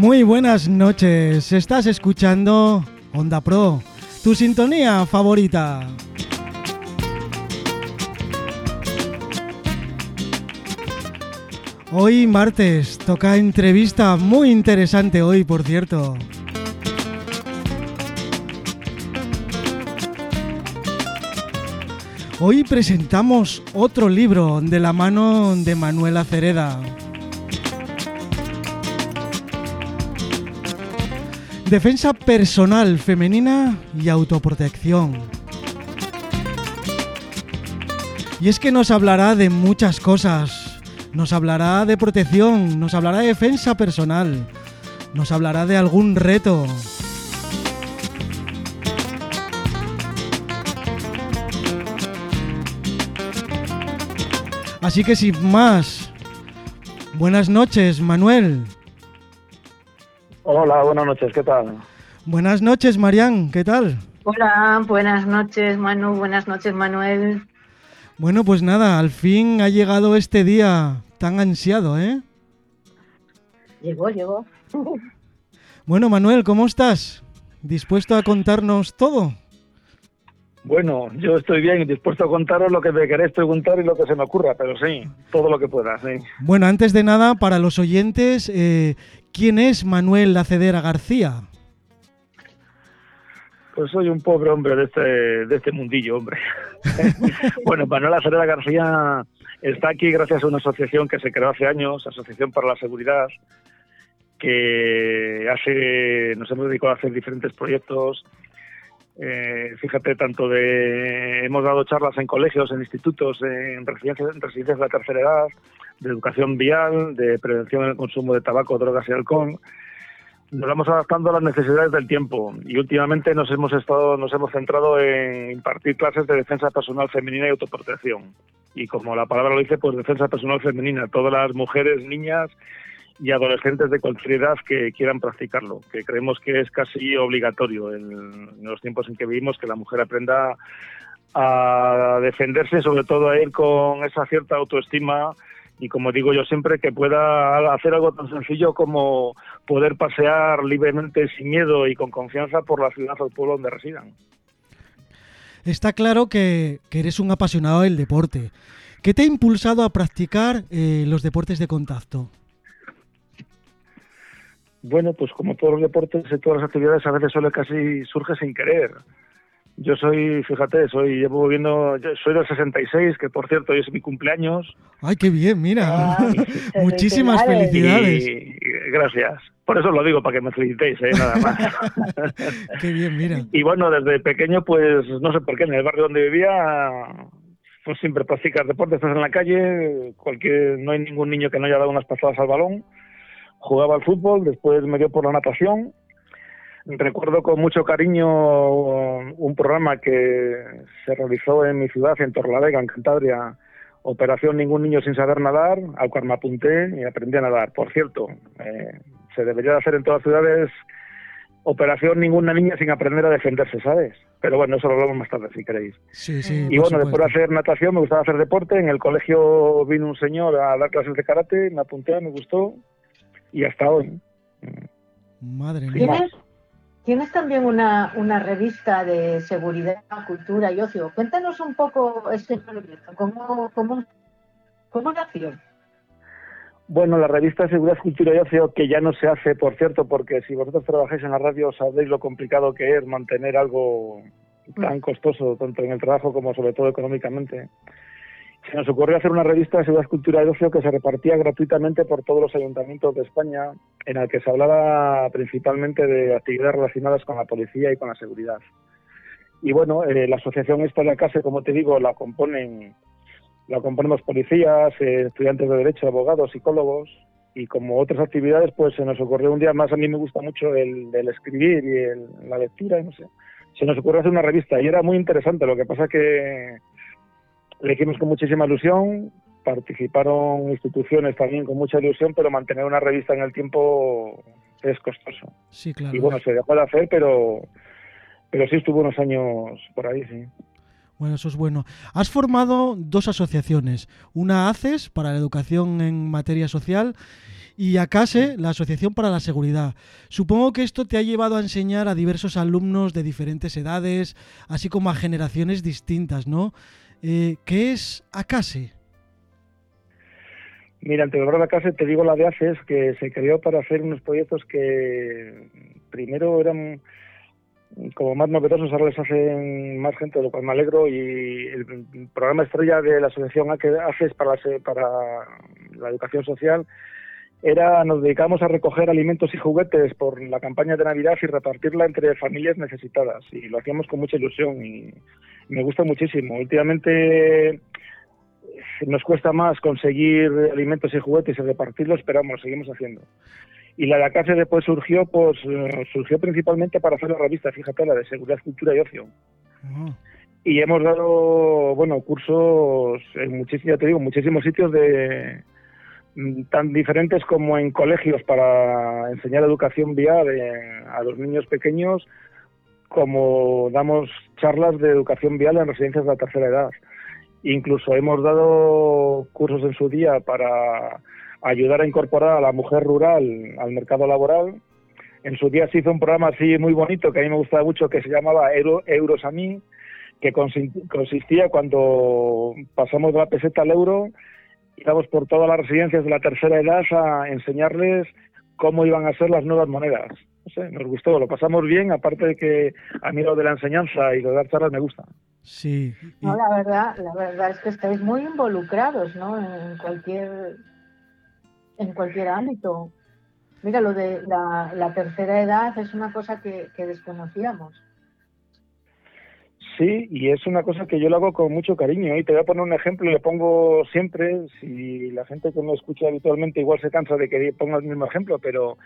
Muy buenas noches, estás escuchando Onda Pro, tu sintonía favorita. Hoy martes toca entrevista muy interesante hoy, por cierto. Hoy presentamos otro libro de la mano de Manuela Cereda. Defensa personal femenina y autoprotección. Y es que nos hablará de muchas cosas. Nos hablará de protección, nos hablará de defensa personal, nos hablará de algún reto. Así que sin más, buenas noches, Manuel. Hola, buenas noches, ¿qué tal? Buenas noches, Marián, ¿qué tal? Hola, buenas noches, Manu, buenas noches, Manuel. Bueno, pues nada, al fin ha llegado este día tan ansiado, ¿eh? Llegó, llegó. Bueno, Manuel, ¿cómo estás? ¿Dispuesto a contarnos todo? Bueno, yo estoy bien y dispuesto a contaros lo que me queréis preguntar y lo que se me ocurra, pero sí, todo lo que pueda, sí. Bueno, antes de nada, para los oyentes, eh, ¿quién es Manuel Lacedera García? Pues soy un pobre hombre de este, de este mundillo, hombre. bueno, Manuel Lacedera García está aquí gracias a una asociación que se creó hace años, Asociación para la Seguridad, que hace, nos hemos dedicado a hacer diferentes proyectos eh, fíjate, tanto de. Hemos dado charlas en colegios, en institutos, en residencias, en residencias de la tercera edad, de educación vial, de prevención del consumo de tabaco, drogas y alcohol. Nos vamos adaptando a las necesidades del tiempo y últimamente nos hemos estado, nos hemos centrado en impartir clases de defensa personal femenina y autoprotección. Y como la palabra lo dice, pues defensa personal femenina. Todas las mujeres, niñas y adolescentes de cualquier edad que quieran practicarlo, que creemos que es casi obligatorio en, los tiempos en que vivimos que la mujer aprenda a defenderse, sobre todo a ir con esa cierta autoestima y como digo yo siempre, que pueda hacer algo tan sencillo como poder pasear libremente sin miedo y con confianza por la ciudad o el pueblo donde residan. Está claro que, eres un apasionado del deporte. ¿Qué te ha impulsado a practicar eh, los deportes de contacto? Bueno, pues como todos los deportes y todas las actividades, a veces suele casi surge sin querer. Yo soy, fíjate, soy llevo viviendo, soy del 66, que por cierto hoy es mi cumpleaños. Ay, qué bien, mira. Muchísimas felicidades. gracias. Por eso lo digo, para que me felicitéis, ¿eh? nada más. qué bien, mira. Y bueno, desde pequeño, pues no sé por qué, en el barrio donde vivía, pues siempre practicas deportes, estás en la calle, cualquier, no hay ningún niño que no haya dado unas pasadas al balón jugaba al fútbol, después me dio por la natación. Recuerdo con mucho cariño un programa que se realizó en mi ciudad, en Torlavega, en Cantabria, Operación Ningún Niño Sin Saber Nadar, al cual me apunté y aprendí a nadar. Por cierto, eh, se debería de hacer en todas las ciudades Operación Ninguna Niña Sin Aprender a Defenderse, ¿sabes? Pero bueno, eso lo hablamos más tarde, si queréis. Sí, sí, y bueno, después de hacer natación, me gustaba hacer deporte. En el colegio vino un señor a dar clases de karate, me apunté, me gustó y hasta hoy. Madre mía. ¿Tienes, también una, una revista de seguridad, cultura y ocio. Cuéntanos un poco este proyecto, ¿cómo, cómo, cómo nació? Bueno, la revista Seguridad, Cultura y Ocio, que ya no se hace, por cierto, porque si vosotros trabajáis en la radio sabéis lo complicado que es mantener algo tan costoso, tanto en el trabajo como sobre todo económicamente se nos ocurrió hacer una revista de seguridad, cultura y ocio que se repartía gratuitamente por todos los ayuntamientos de España, en la que se hablaba principalmente de actividades relacionadas con la policía y con la seguridad. Y bueno, eh, la asociación esta de la casa, como te digo, la componen la componemos policías, eh, estudiantes de derecho, abogados, psicólogos y como otras actividades, pues se nos ocurrió un día más. A mí me gusta mucho el, escribir y la lectura, no sé. Se nos ocurrió hacer una revista y era muy interesante. Lo que pasa que le hicimos con muchísima ilusión, participaron instituciones también con mucha ilusión, pero mantener una revista en el tiempo es costoso. Sí, claro. Y bueno, se dejó de hacer, pero, pero sí estuvo unos años por ahí, sí. Bueno, eso es bueno. Has formado dos asociaciones. Una ACES para la educación en materia social y ACASE, la Asociación para la Seguridad. Supongo que esto te ha llevado a enseñar a diversos alumnos de diferentes edades, así como a generaciones distintas, ¿no? Eh, ¿Qué es ACASE? Mira, ante la ACASE te digo la de ACES, que se creó para hacer unos proyectos que primero eran como más novedosos, ahora les hacen más gente, de lo cual me alegro. Y el programa estrella de la asociación ACES para la, para la educación social era nos dedicamos a recoger alimentos y juguetes por la campaña de Navidad y repartirla entre familias necesitadas. Y lo hacíamos con mucha ilusión y me gusta muchísimo. Últimamente nos cuesta más conseguir alimentos y juguetes y repartirlos, pero vamos, lo seguimos haciendo. Y la de después surgió, pues eh, surgió principalmente para hacer la revista, fíjate, la de Seguridad, Cultura y Ocio. Ah. Y hemos dado, bueno, cursos en muchísimos, te digo, muchísimos sitios de tan diferentes como en colegios para enseñar educación vial a los niños pequeños, como damos charlas de educación vial en residencias de la tercera edad. Incluso hemos dado cursos en su día para ayudar a incorporar a la mujer rural al mercado laboral. En su día se hizo un programa así muy bonito que a mí me gustaba mucho que se llamaba Euros a mí, que consistía cuando pasamos de la peseta al euro, íbamos por todas las residencias de la tercera edad a enseñarles cómo iban a ser las nuevas monedas. No sé, nos gustó, lo pasamos bien, aparte de que a mí lo de la enseñanza y lo de dar charlas me gusta. Sí. No, la verdad, la verdad es que estáis muy involucrados, ¿no? En cualquier en cualquier ámbito. Mira, lo de la, tercera edad es una cosa que, desconocíamos. Sí, y es una cosa que yo lo hago con mucho cariño. Y te voy a poner un ejemplo, le pongo siempre, si la gente que me escucha habitualmente igual se cansa de que ponga el mismo ejemplo, pero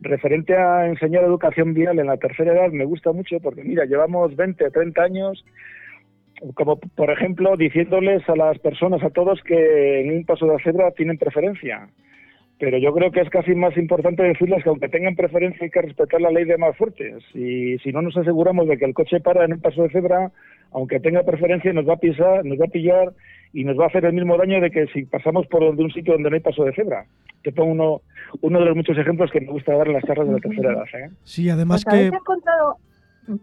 referente a enseñar educación vial en la tercera edad me gusta mucho porque, mira, llevamos 20, 30 años como por ejemplo diciéndoles a las personas, a todos, que en un paso de cebra tienen preferencia pero yo creo que es casi más importante decirles que aunque tengan preferencia hay que respetar la ley de más fuertes y si no nos aseguramos de que el coche para en un paso de cebra, aunque tenga preferencia nos va a pisar, nos va a pillar y nos va a hacer el mismo daño de que si pasamos por un sitio donde no hay paso de cebra. Te pongo uno, uno de los muchos ejemplos que me gusta dar en las charlas de la tercera edad. ¿eh? Sí, además que...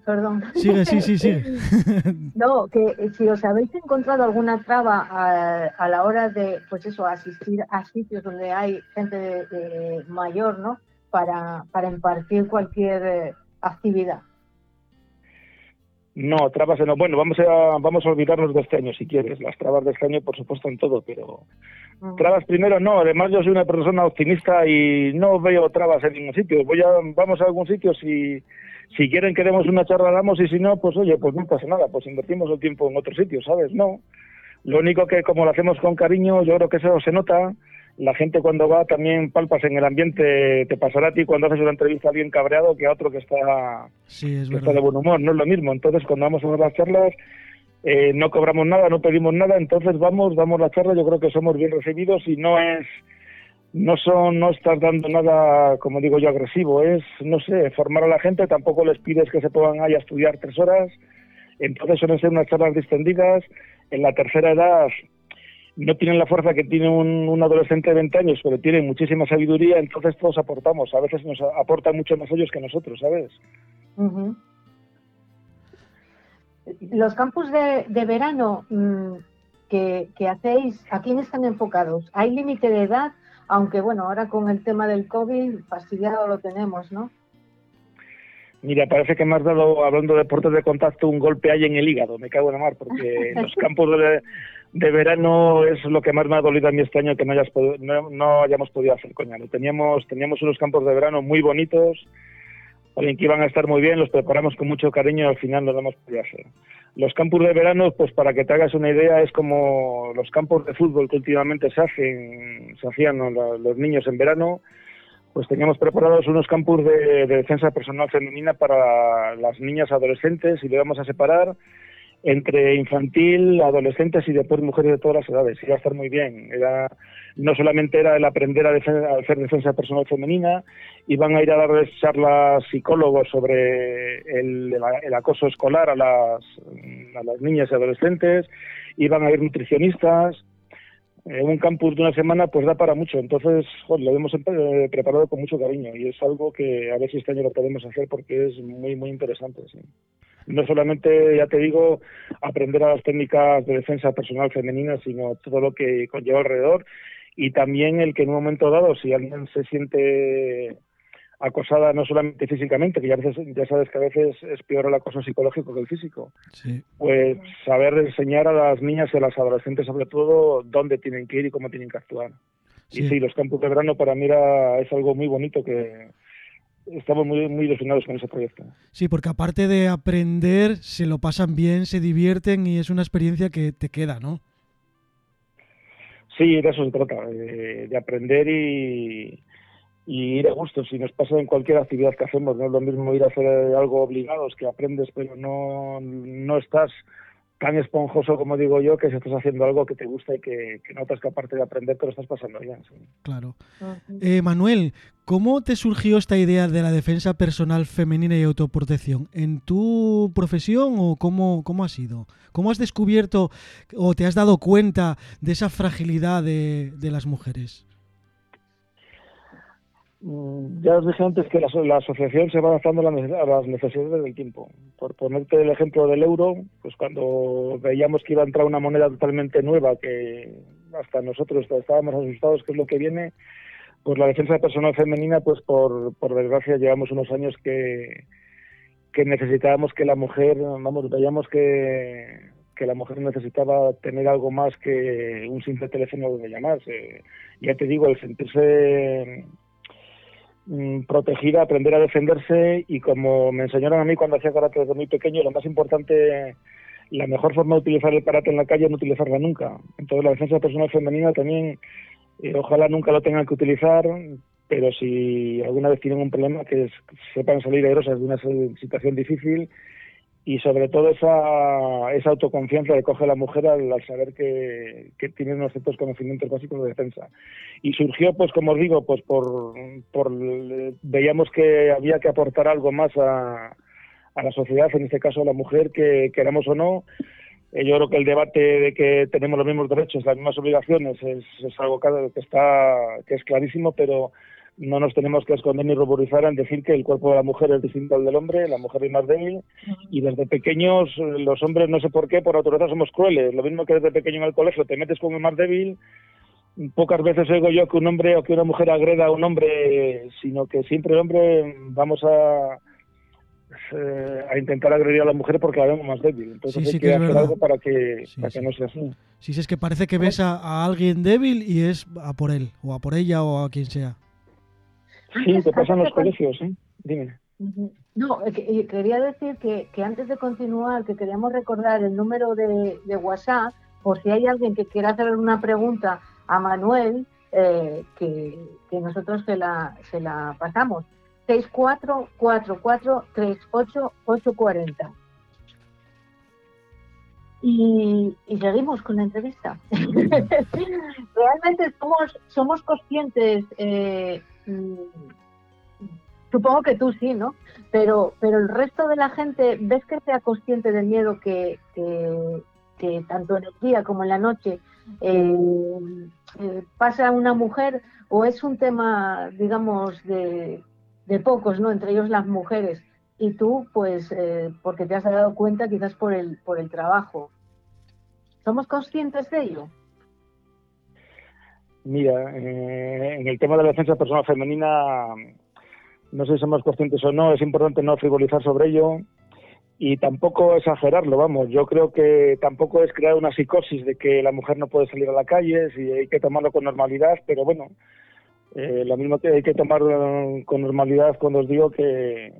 Perdón. Sigue, sí, sí, sí. no, que eh, si os habéis encontrado alguna traba a, la hora de, pues eso, asistir a sitios donde hay gente de, mayor, ¿no? Para, para impartir cualquier eh, actividad. No, trabas no. Bueno, vamos a, vamos a olvidarnos de este año si quieres. Las trabas de este año, por supuesto, en todo, pero trabas primero no. Además, yo soy una persona optimista y no veo trabas en ningún sitio. Voy a, vamos a algún sitio si si quieren que demos una charla damos y si no, pues oye, pues no pasa nada, pues invertimos el tiempo en otro sitio, ¿sabes? No. Lo único que como lo hacemos con cariño, yo creo que eso se nota. La gente cuando va también palpas en el ambiente, te pasará a ti cuando haces una entrevista a alguien cabreado que a otro que está, está de buen humor, no es lo mismo. Entonces cuando vamos a las charlas, eh, no cobramos nada, no pedimos nada, entonces vamos, damos la charla, yo creo que somos bien recibidos y no es no son no estás dando nada como digo yo agresivo es no sé formar a la gente tampoco les pides que se pongan ahí a estudiar tres horas. Entonces suelen ser unas charlas distendidas. En la tercera edad no tienen la fuerza que tiene un, adolescente de 20 años pero tienen muchísima sabiduría entonces todos aportamos. A veces nos aportan mucho más ellos que nosotros sabes los campus de, de verano mm, que, que hacéis a quién están enfocados hay límite de edad aunque bueno, ahora con el tema del COVID, fastidiado lo tenemos, ¿no? Mira, parece que me has dado, hablando de deportes de contacto, un golpe ahí en el hígado, me cago en la mar, porque en los campos de, verano es lo que más me ha dolido a mí este año que no, hayas no, hayamos podido hacer, coña. Teníamos, teníamos unos campos de verano muy bonitos, que iban a estar muy bien, los preparamos con mucho cariño y al final no lo hemos podido hacer. Los campos de verano, pues para que te hagas una idea, es como los campos de fútbol que últimamente se hacen, se hacían los niños en verano, pues teníamos preparados unos campos de, defensa personal femenina para las niñas adolescentes y le vamos a separar entre infantil, adolescentes y después mujeres de todas las edades. Iba a estar muy bien. Era, no solamente era el aprender a, hacer defensa personal femenina, iban a ir a darles charlas psicólogos sobre el, acoso escolar a las, a las niñas y adolescentes, iban a ir nutricionistas, en un campus de una semana pues da para mucho. Entonces, lo hemos eh, preparado con mucho cariño y es algo que a ver si este año lo podemos hacer porque es muy, muy interesante. No solamente, ya te digo, aprender a las técnicas de defensa personal femenina, sino todo lo que conlleva alrededor. Y también el que en un momento dado, si alguien se siente acosada no solamente físicamente, que ya, veces, ya sabes que a veces es peor el acoso psicológico que el físico, pues saber enseñar a las niñas y a las adolescentes sobre todo dónde tienen que ir y cómo tienen que actuar. Y sí, los campos de verano para mí es algo muy bonito que estamos muy, muy ilusionados con ese proyecto. Sí, porque aparte de aprender, se lo pasan bien, se divierten y es una experiencia que te queda, ¿no? Sí, de eso se trata, de aprender y, y ir a gusto. Si nos pasa en cualquier actividad que hacemos, no es lo mismo ir a hacer algo obligados que aprendes, pero no, no estás tan esponjoso como digo yo, que si estás haciendo algo que te gusta y que, notas que aparte de aprender te lo estás pasando bien. Claro. Eh, Manuel, ¿cómo te surgió esta idea de la defensa personal femenina y autoprotección? ¿En tu profesión o cómo, cómo ha sido? ¿Cómo has descubierto o te has dado cuenta de esa fragilidad de, de las mujeres? Mm, ya os dije antes que la, asociación se va adaptando a las necesidades del tiempo. Por ponerte el ejemplo del euro, pues cuando veíamos que iba a entrar una moneda totalmente nueva, que hasta nosotros estábamos asustados, que es lo que viene, pues la defensa personal femenina, pues por, por desgracia llevamos unos años que, que necesitábamos que la mujer, vamos, veíamos que, que la mujer necesitaba tener algo más que un simple teléfono donde llamarse. Ya te digo, el sentirse protegida, aprender a defenderse y como me enseñaron a mí cuando hacía karate desde muy pequeño, lo más importante, la mejor forma de utilizar el karate en la calle es no utilizarla nunca. Entonces la defensa personal femenina también, eh, ojalá nunca lo tengan que utilizar, pero si alguna vez tienen un problema, que sepan salir aerosas de una situación difícil y sobre todo esa, esa autoconfianza que coge la mujer al, saber que, que, tiene unos ciertos conocimientos básicos de defensa. Y surgió, pues como os digo, pues por, por veíamos que había que aportar algo más a, a la sociedad, en este caso a la mujer, que queramos o no. Eh, yo creo que el debate de que tenemos los mismos derechos, las mismas obligaciones, es, es algo que está que es clarísimo, pero no nos tenemos que esconder ni ruborizar en decir que el cuerpo de la mujer es distinto al del hombre, la mujer es más débil, y desde pequeños los hombres, no sé por qué, por naturaleza somos crueles. Lo mismo que desde pequeño en el colegio te metes con el más débil, pocas veces oigo yo que un hombre o que una mujer agreda a un hombre, sino que siempre el hombre vamos a, eh, a intentar agredir a la mujer porque la vemos más débil. Entonces hay que, hacer algo para que, para que no sea así. Sí, sí, es que parece que ves a, a alguien débil y es a por él, o a por ella, o a quien sea. Sí, te pasan los colegios, ¿eh? Dime. No, eh, eh, quería decir que, antes de continuar, que queríamos recordar el número de, WhatsApp, por si hay alguien que quiera hacer una pregunta a Manuel, eh, que, nosotros se la, se la pasamos. 64443840. Y, y seguimos con la entrevista. Realmente somos, somos conscientes eh, supongo que tú sí, ¿no? Pero, pero el resto de la gente, ¿ves que sea consciente del miedo que, que, tanto en el día como en la noche eh, eh, pasa una mujer o es un tema, digamos, de, de, pocos, ¿no? Entre ellos las mujeres. Y tú, pues, eh, porque te has dado cuenta quizás por el, por el trabajo. ¿Somos conscientes de ello? Mira, eh, en el tema de la defensa personal femenina, no sé si somos conscientes o no, es importante no frivolizar sobre ello y tampoco exagerarlo, vamos. Yo creo que tampoco es crear una psicosis de que la mujer no puede salir a la calle, y hay que tomarlo con normalidad, pero bueno, eh, lo mismo que hay que tomar con normalidad cuando os digo que,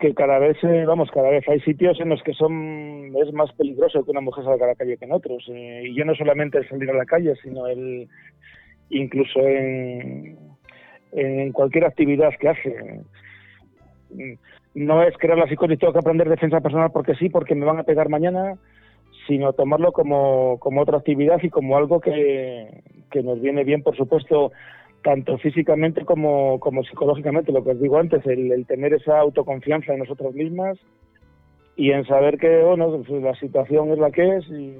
que cada vez, eh, vamos, cada vez hay sitios en los que son es más peligroso que una mujer salga a la calle que en otros. Eh, y ya no solamente el salir a la calle, sino el incluso en, en cualquier actividad que hace. No es crear la psicosis, tengo que aprender defensa personal porque sí, porque me van a pegar mañana, sino tomarlo como, como otra actividad y como algo que, que nos viene bien, por supuesto, tanto físicamente como, como psicológicamente, lo que os digo antes, el, tener esa autoconfianza en nosotros mismas y en saber que bueno pues la situación es la que es y,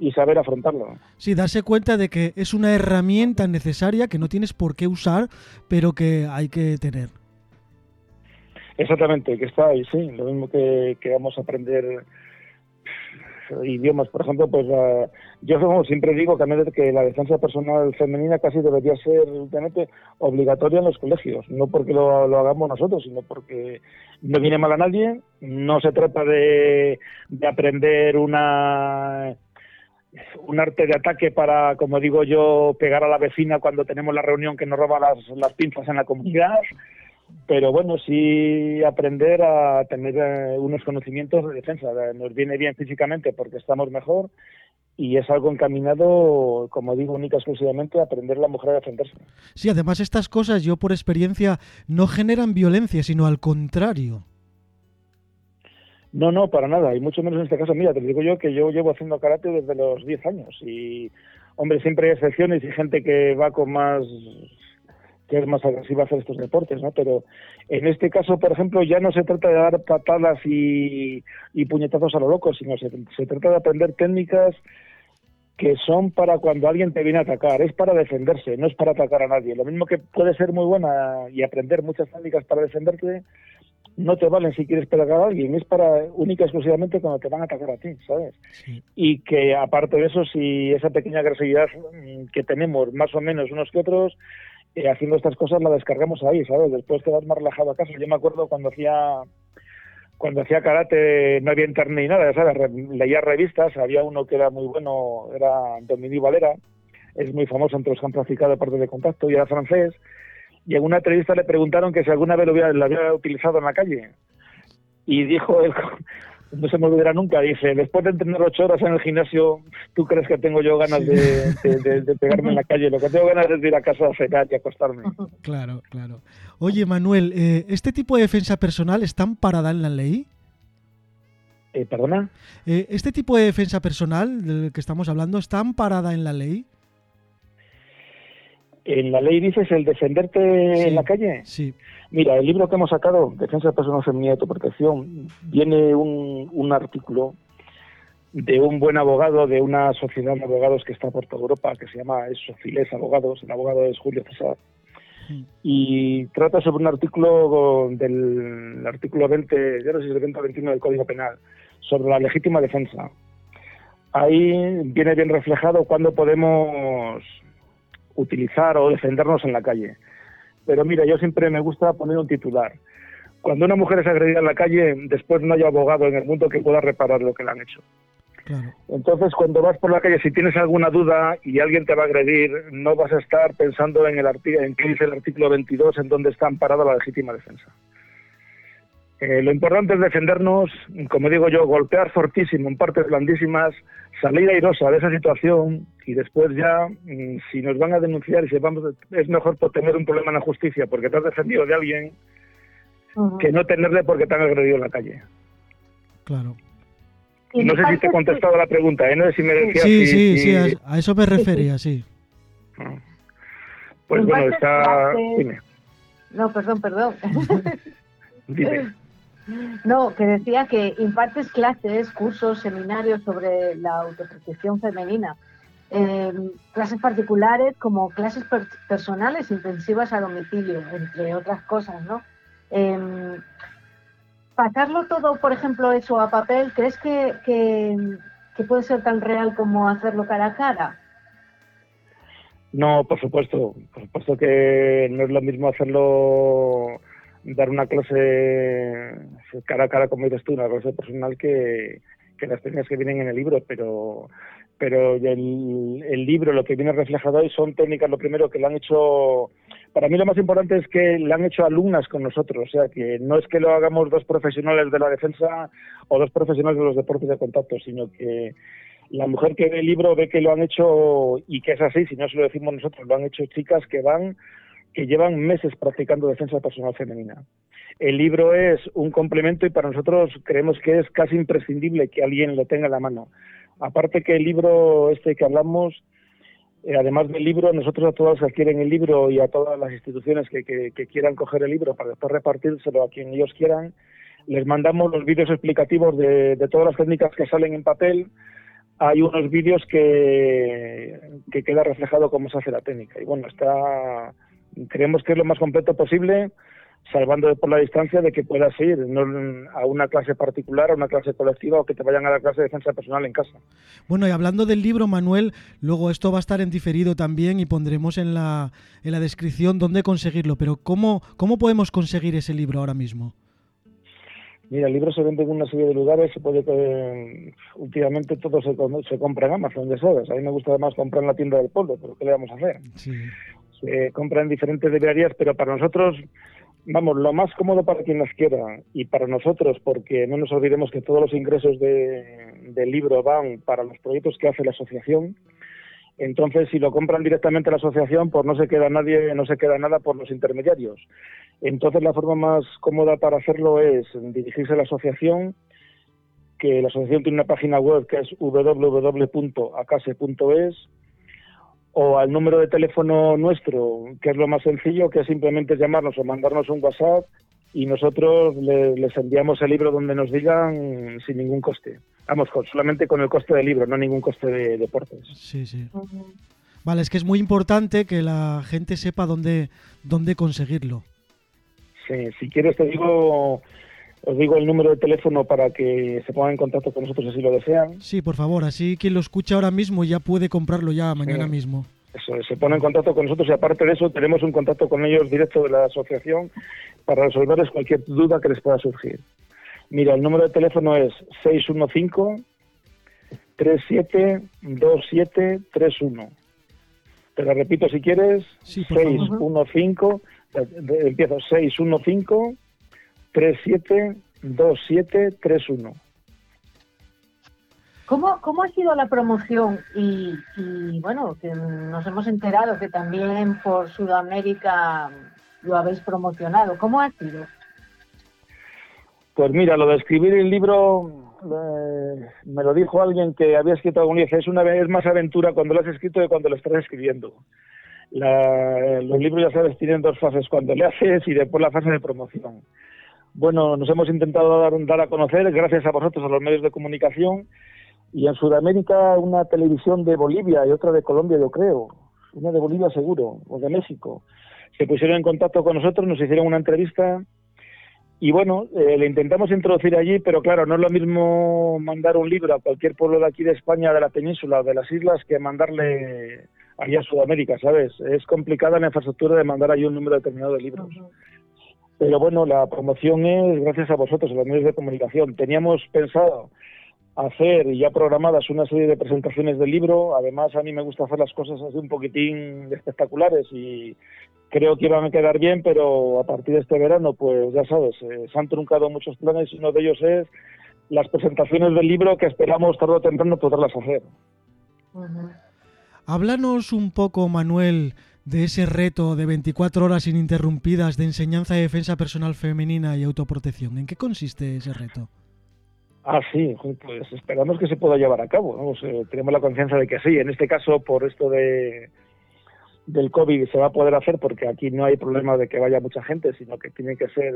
y saber afrontarlo. Sí, darse cuenta de que es una herramienta necesaria que no tienes por qué usar, pero que hay que tener. Exactamente, que está ahí, sí. Lo mismo que, que vamos a aprender idiomas, por ejemplo, pues yo siempre digo que, que la defensa personal femenina casi debería ser obligatoria en los colegios, no porque lo, hagamos nosotros, sino porque no viene mal a nadie, no se trata de, de aprender una un arte de ataque para, como digo yo, pegar a la vecina cuando tenemos la reunión que nos roba las pinzas en la comunidad, pero bueno, sí aprender a tener eh, unos conocimientos de defensa. Nos viene bien físicamente porque estamos mejor y es algo encaminado, como digo, única exclusivamente a aprender la mujer a defenderse. Sí, además estas cosas yo por experiencia no generan violencia, sino al contrario. No, no, para nada, y mucho menos en este caso. Mira, te digo yo que yo llevo haciendo karate desde los 10 años y, hombre, siempre hay excepciones y gente que va con más que es más agresiva hacer estos deportes, ¿no? Pero en este caso, por ejemplo, ya no se trata de dar patadas y, puñetazos a lo loco, sino se, se trata de aprender técnicas que son para cuando alguien te viene a atacar, es para defenderse, no es para atacar a nadie. Lo mismo que puede ser muy buena y aprender muchas técnicas para defenderte, no te valen si quieres pegar a alguien, es para única y exclusivamente cuando te van a atacar a ti, ¿sabes? Y que aparte de eso, si esa pequeña agresividad que tenemos más o menos unos que otros, eh, haciendo estas cosas la descargamos ahí, ¿sabes? Después te vas más relajado a casa. Yo me acuerdo cuando hacía cuando hacía karate no había internet ni nada, ¿sabes? leía revistas, había uno que era muy bueno, era Dominique Valera, es muy famoso entre los que han practicado parte de contacto y era francés, y en una entrevista le preguntaron que si alguna vez lo había, utilizado en la calle. Y dijo él, no se me olvidará nunca, dice, después de entrenar ocho horas en el gimnasio, ¿tú crees que tengo yo ganas de, pegarme en la calle? Lo que tengo ganas es de ir a casa a cenar y acostarme. Claro, claro. Oye, Manuel, eh, ¿este tipo de defensa personal está amparada en la ley? Eh, ¿Perdona? Eh, ¿Este tipo de defensa personal del que estamos hablando está amparada en la ley? ¿En la ley dices el defenderte en la calle? Sí. Mira, el libro que hemos sacado, Defensa Personal Femenina y Autoprotección, viene un, un artículo de un buen abogado de una sociedad de abogados que está por toda Europa, que se llama Sofiles Abogados, el abogado es Julio César, y trata sobre un artículo del artículo 20, yo no sé si es el 20 21 del Código Penal, sobre la legítima defensa. Ahí viene bien reflejado cuándo podemos utilizar o defendernos en la calle. Pero mira, yo siempre me gusta poner un titular. Cuando una mujer es agredida en la calle, después no hay abogado en el mundo que pueda reparar lo que le han hecho. Entonces, cuando vas por la calle, si tienes alguna duda y alguien te va a agredir, no vas a estar pensando en, el en qué dice el artículo 22, en donde está amparada la legítima defensa. Eh, lo importante es defendernos, como digo yo, golpear fortísimo en partes blandísimas, salir airosa de esa situación y después ya, mm, si nos van a denunciar y si vamos, es mejor por tener un problema en la justicia porque te has defendido de alguien que no tenerle porque te han agredido en la calle. Claro. No sé si te he contestado la pregunta, ¿eh? No sé si me decías... Sí, sí, sí, a, eso me refería, sí. Ah. Pues bueno, está... Dime. No, perdón, perdón. Dime. No, que decía que impartes clases, cursos, seminarios sobre la autoprotección femenina. Em, clases particulares como clases personales intensivas a domicilio, entre otras cosas, ¿no? Eh, pasarlo todo, por ejemplo, eso a papel, ¿crees que, que, puede ser tan real como hacerlo cara a cara? No, por supuesto, por supuesto que no es lo mismo hacerlo dar una clase cara a cara, como dices tú, una clase personal que, las técnicas que vienen en el libro, pero pero el, el, libro lo que viene reflejado ahí son técnicas, lo primero que lo han hecho, para mí lo más importante es que lo han hecho alumnas con nosotros, o sea, que no es que lo hagamos dos profesionales de la defensa o dos profesionales de los deportes de contacto, sino que la mujer que ve el libro ve que lo han hecho y que es así, si no se lo decimos nosotros, lo han hecho chicas que van que llevan meses practicando defensa personal femenina. El libro es un complemento y para nosotros creemos que es casi imprescindible que alguien lo tenga en la mano. Aparte que el libro este que hablamos, eh, además del libro, nosotros a todos que quieren el libro y a todas las instituciones que, que, quieran coger el libro para después repartírselo a quien ellos quieran, les mandamos los vídeos explicativos de, de todas las técnicas que salen en papel hay unos vídeos que, que queda reflejado cómo se hace la técnica. Y bueno, está creemos que es lo más completo posible salvando por la distancia de que puedas ir a una clase particular, a una clase colectiva o que te vayan a la clase de defensa personal en casa. Bueno, y hablando del libro, Manuel, luego esto va a estar en diferido también y pondremos en la, en la descripción dónde conseguirlo, pero ¿cómo, ¿cómo podemos conseguir ese libro ahora mismo? Mira, el libro se vende en una serie de lugares, se puede eh, últimamente todo se, se compra en Amazon, ya sabes. A mí me gusta además comprar en la tienda del pueblo, pero ¿qué le vamos a hacer? Se compra en diferentes librerías, pero para nosotros vamos, lo más cómodo para quien las quiera y para nosotros, porque no nos olvidemos que todos los ingresos del libro van para los proyectos que hace la asociación. Entonces, si lo compran directamente la asociación, pues no se queda nadie, no se queda nada por los intermediarios. Entonces, la forma más cómoda para hacerlo es dirigirse a la asociación, que la asociación tiene una página web que es www.acase.es o al número de teléfono nuestro, que es lo más sencillo, que es simplemente llamarnos o mandarnos un WhatsApp y nosotros les enviamos el libro donde nos digan sin ningún coste. Vamos, solamente con el coste del libro, no ningún coste de deportes. Sí, sí. Vale, es que es muy importante que la gente sepa dónde, dónde conseguirlo. Sí, si quieres te digo os digo el número de teléfono para que se pongan en contacto con nosotros si lo desean. Sí, por favor, así quien lo escucha ahora mismo ya puede comprarlo ya mañana mismo. Eso, se pone en contacto con nosotros y aparte de eso tenemos un contacto con ellos directo de la asociación para resolverles cualquier duda que les pueda surgir. Mira, el número de teléfono es 615 372731. Te lo repito si quieres. Sí, 615, empiezo 615 372731. ¿Cómo, ¿Cómo ha sido la promoción? Y, bueno, que nos hemos enterado que también por Sudamérica lo habéis promocionado. ¿Cómo ha sido? Pues mira, lo de escribir el libro eh, me lo dijo alguien que había escrito algún día. Es, una, es más aventura cuando lo has escrito que cuando lo estás escribiendo. los libros, ya sabes, tienen dos fases, cuando le haces y después la fase de promoción. Bueno, nos hemos intentado dar, a conocer, gracias a vosotros, a los medios de comunicación, y en Sudamérica una televisión de Bolivia y otra de Colombia, yo creo, una de Bolivia seguro, o de México. Se pusieron en contacto con nosotros, nos hicieron una entrevista y bueno, eh, le intentamos introducir allí, pero claro, no es lo mismo mandar un libro a cualquier pueblo de aquí de España, de la península de las islas, que mandarle allá a Sudamérica, ¿sabes? Es complicada la infraestructura de mandar allí un número determinado de libros. Pero bueno, la promoción es gracias a vosotros, a los medios de comunicación. Teníamos pensado hacer ya programadas una serie de presentaciones del libro. Además, a mí me gusta hacer las cosas así un poquitín espectaculares y creo que iban a quedar bien, pero a partir de este verano, pues ya sabes, eh, se han truncado muchos planes y uno de ellos es las presentaciones del libro que esperamos tarde o temprano poderlas hacer. Háblanos un poco, Manuel, de ese reto de 24 horas ininterrumpidas de enseñanza y defensa personal femenina y autoprotección. ¿En qué consiste ese reto? Ah, sí, pues esperamos que se pueda llevar a cabo. Eh, tenemos la confianza de que sí. En este caso, por esto de del COVID se va a poder hacer porque aquí no hay problema de que vaya mucha gente, sino que tiene que ser.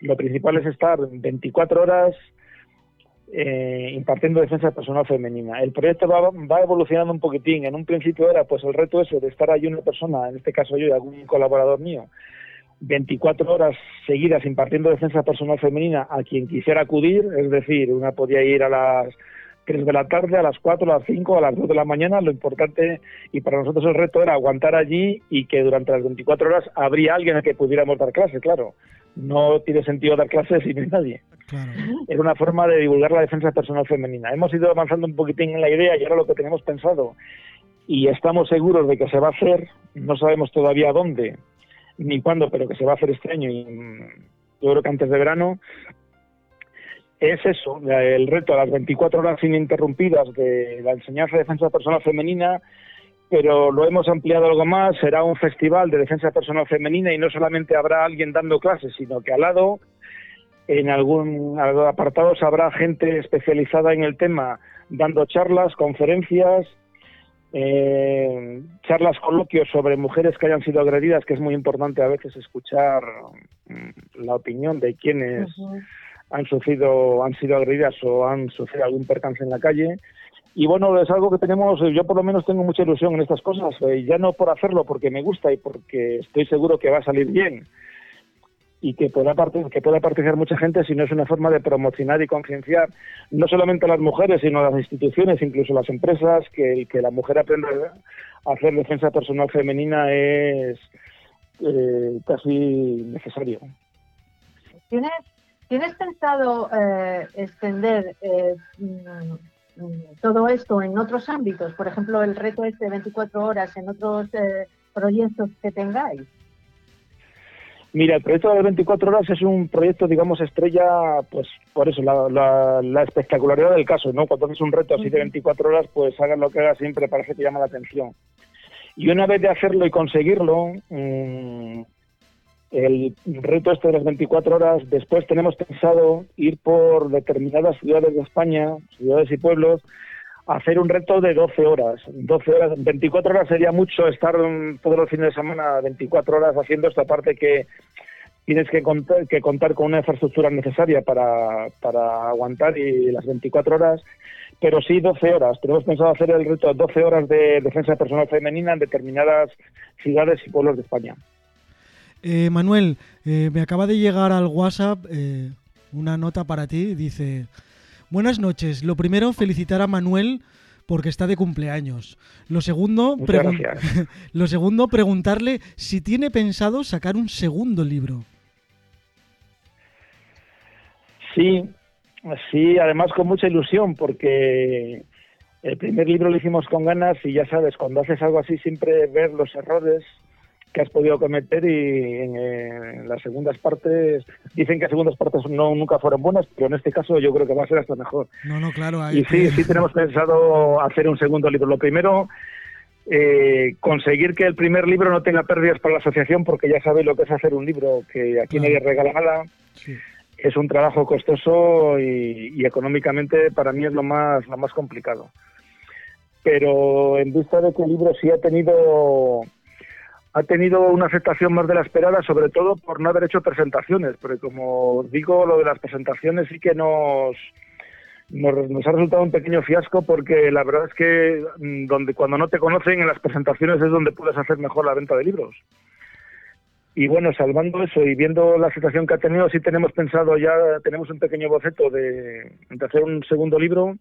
Lo principal es estar 24 horas eh, impartiendo defensa personal femenina. El proyecto va, evolucionando un poquitín. En un principio era pues el reto ese de estar ahí una persona, en este caso yo y algún colaborador mío, 24 horas seguidas impartiendo defensa personal femenina a quien quisiera acudir, es decir, una podía ir a las 3 de la tarde, a las 4, a las 5, a las 2 de la mañana. Lo importante y para nosotros el reto era aguantar allí y que durante las 24 horas habría alguien a que pudiéramos dar clase, claro. No tiene sentido dar clases sin nadie. Era una forma de divulgar la defensa personal femenina. Hemos ido avanzando un poquitín en la idea y ahora lo que tenemos pensado y estamos seguros de que se va a hacer, no sabemos todavía dónde ni cuándo, pero que se va a hacer este año y mm, yo creo que antes de verano, es eso, el reto a las 24 horas ininterrumpidas de la enseñanza de defensa personal femenina, pero lo hemos ampliado algo más, será un festival de defensa personal femenina y no solamente habrá alguien dando clases, sino que al lado en algún apartados habrá gente especializada en el tema dando charlas, conferencias, eh, charlas, coloquios sobre mujeres que hayan sido agredidas, que es muy importante a veces escuchar mm, la opinión de quienes han sufrido, han sido agredidas o han sufrido algún percance en la calle. Y bueno, es algo que tenemos, yo por lo menos tengo mucha ilusión en estas cosas, eh, ya no por hacerlo porque me gusta y porque estoy seguro que va a salir bien y que pueda, que pueda participar mucha gente, sino es una forma de promocionar y concienciar no solamente a las mujeres, sino a las instituciones, incluso a las empresas, que, que la mujer aprenda a hacer defensa personal femenina es eh, casi necesario. ¿Tienes, ¿tienes pensado eh, extender eh, mm, todo esto en otros ámbitos? Por ejemplo, el reto este de 24 horas en otros proyectos que tengáis. Mira, el proyecto de 24 horas es un proyecto, digamos, estrella, pues por eso, la, la, espectacularidad del caso, ¿no? Cuando haces un reto así de 24 horas, pues hagas lo que hagas, siempre parece que llama la atención. Y una vez de hacerlo y conseguirlo, mm, el reto este de las 24 horas, después tenemos pensado ir por determinadas ciudades de España, ciudades y pueblos, hacer un reto de 12 horas. 12 horas, 24 horas sería mucho estar todos los fines de semana 24 horas haciendo esta parte que tienes que contar, que contar con una infraestructura necesaria para, aguantar y las 24 horas, pero sí 12 horas. Tenemos pensado hacer el reto de 12 horas de defensa personal femenina en determinadas ciudades y pueblos de España. Eh, Manuel, eh, me acaba de llegar al WhatsApp eh, una nota para ti. Dice, Buenas noches. Lo primero, felicitar a Manuel porque está de cumpleaños. Lo segundo, lo segundo, preguntarle si tiene pensado sacar un segundo libro. Sí, sí, además con mucha ilusión, porque el primer libro lo hicimos con ganas y ya sabes, cuando haces algo así siempre ver los errores que has podido cometer y en, las segundas partes dicen que las segundas partes no nunca fueron buenas pero en este caso yo creo que va a ser hasta mejor. No no claro y sí sí tenemos pensado hacer un segundo libro. Lo primero eh, conseguir que el primer libro no tenga pérdidas para la asociación porque ya sabéis lo que es hacer un libro que aquí nadie regala nada. Es un trabajo costoso y, y económicamente para mí es lo más lo más complicado. Pero en vista de que el libro sí ha tenido ha tenido una aceptación más de la esperada, sobre todo por no haber hecho presentaciones, porque como digo, lo de las presentaciones sí que nos, nos, ha resultado un pequeño fiasco porque la verdad es que mm, donde cuando no te conocen en las presentaciones es donde puedes hacer mejor la venta de libros. Y bueno, salvando eso y viendo la situación que ha tenido, sí tenemos pensado ya, tenemos un pequeño boceto de hacer un segundo libro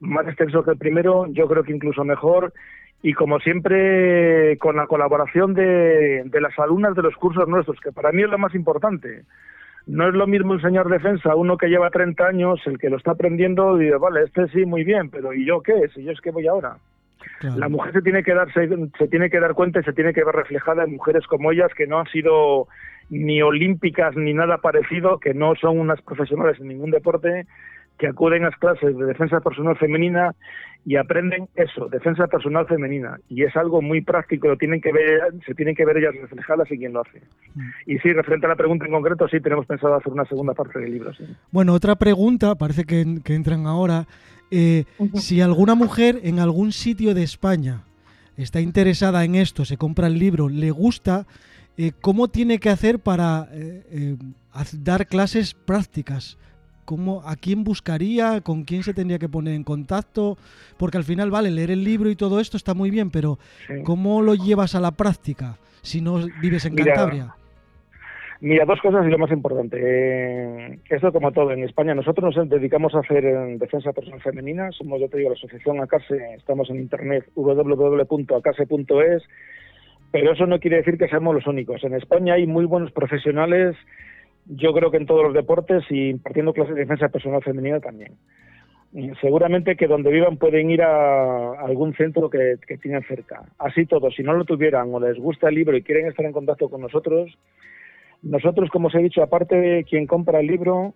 más extenso que el primero, yo creo que incluso mejor, y como siempre con la colaboración de, de, las alumnas de los cursos nuestros, que para mí es lo más importante. No es lo mismo enseñar defensa a uno que lleva 30 años, el que lo está aprendiendo, y dice, vale, este sí, muy bien, pero ¿y yo qué? Si yo es que voy ahora. La mujer se tiene que darse, se tiene que dar cuenta y se tiene que ver reflejada en mujeres como ellas que no han sido ni olímpicas ni nada parecido, que no son unas profesionales en ningún deporte, que acuden a las clases de defensa personal femenina y aprenden eso, defensa personal femenina. Y es algo muy práctico, lo tienen que ver, se tienen que ver ellas reflejadas y quién lo hace. Mm. Y sí, referente a la pregunta en concreto, sí tenemos pensado hacer una segunda parte del libro. Bueno, otra pregunta, parece que, entran ahora. Eh, si alguna mujer en algún sitio de España está interesada en esto, se compra el libro, le gusta, eh, ¿cómo tiene que hacer para eh, dar clases prácticas? ¿Cómo, ¿A quién buscaría? ¿Con quién se tendría que poner en contacto? Porque al final, vale, leer el libro y todo esto está muy bien, pero ¿cómo lo llevas a la práctica si no vives en Cantabria? Mira, dos cosas y lo más importante. Eh, esto como todo, en España nosotros nos dedicamos a hacer eh, defensa personal femenina, somos, yo te digo, la asociación ACASE, estamos en internet www.acase.es, pero eso no quiere decir que seamos los únicos. En España hay muy buenos profesionales yo creo que en todos los deportes y impartiendo clases de defensa personal femenina también. seguramente que donde vivan pueden ir a algún centro que, que tienen cerca. Así todo, si no lo tuvieran o les gusta el libro y quieren estar en contacto con nosotros, nosotros, como os he dicho, aparte de quien compra el libro,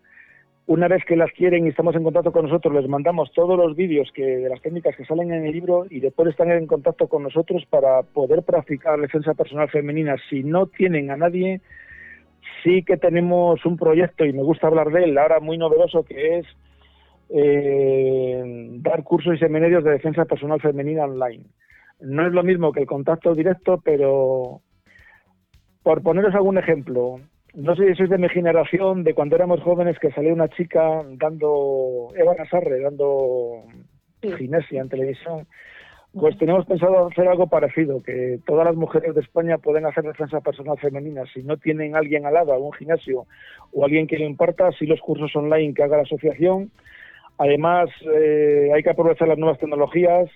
una vez que las quieren y estamos en contacto con nosotros, les mandamos todos los vídeos que, de las técnicas que salen en el libro y después están en contacto con nosotros para poder practicar defensa personal femenina. Si no tienen a nadie, sí que tenemos un proyecto, y me gusta hablar de él, ahora muy novedoso, que es eh, dar cursos y seminarios de defensa personal femenina online. No es lo mismo que el contacto directo, pero por poneros algún ejemplo, no sé si sois de mi generación, de cuando éramos jóvenes, que salía una chica dando, Eva Nasarre, dando Ginesia en televisión, pues tenemos pensado hacer algo parecido, que todas las mujeres de España pueden hacer defensa personal femenina. Si no tienen alguien al lado, algún gimnasio o alguien que le imparta, si los cursos online que haga la asociación. Además, eh, hay que aprovechar las nuevas tecnologías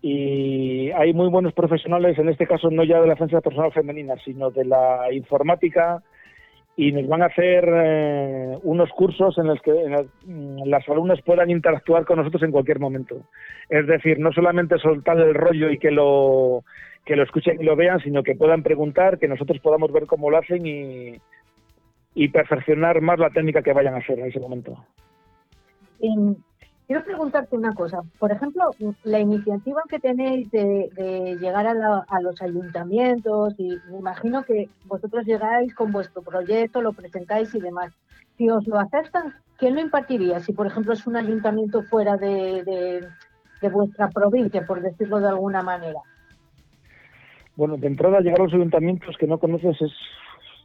y hay muy buenos profesionales, en este caso no ya de la defensa personal femenina, sino de la informática, y nos van a hacer eh, unos cursos en los que mm, las alumnas puedan interactuar con nosotros en cualquier momento. Es decir, no solamente soltar el rollo y que lo que lo escuchen y lo vean, sino que puedan preguntar, que nosotros podamos ver cómo lo hacen y, y perfeccionar más la técnica que vayan a hacer en ese momento. Quiero preguntarte una cosa. Por ejemplo, la iniciativa que tenéis de, llegar a, los ayuntamientos, y me imagino que vosotros llegáis con vuestro proyecto, lo presentáis y demás. Si os lo aceptan, ¿quién lo impartiría? Si, por ejemplo, es un ayuntamiento fuera de, vuestra provincia, por decirlo de alguna manera. Bueno, de entrada llegar a los ayuntamientos que no conoces es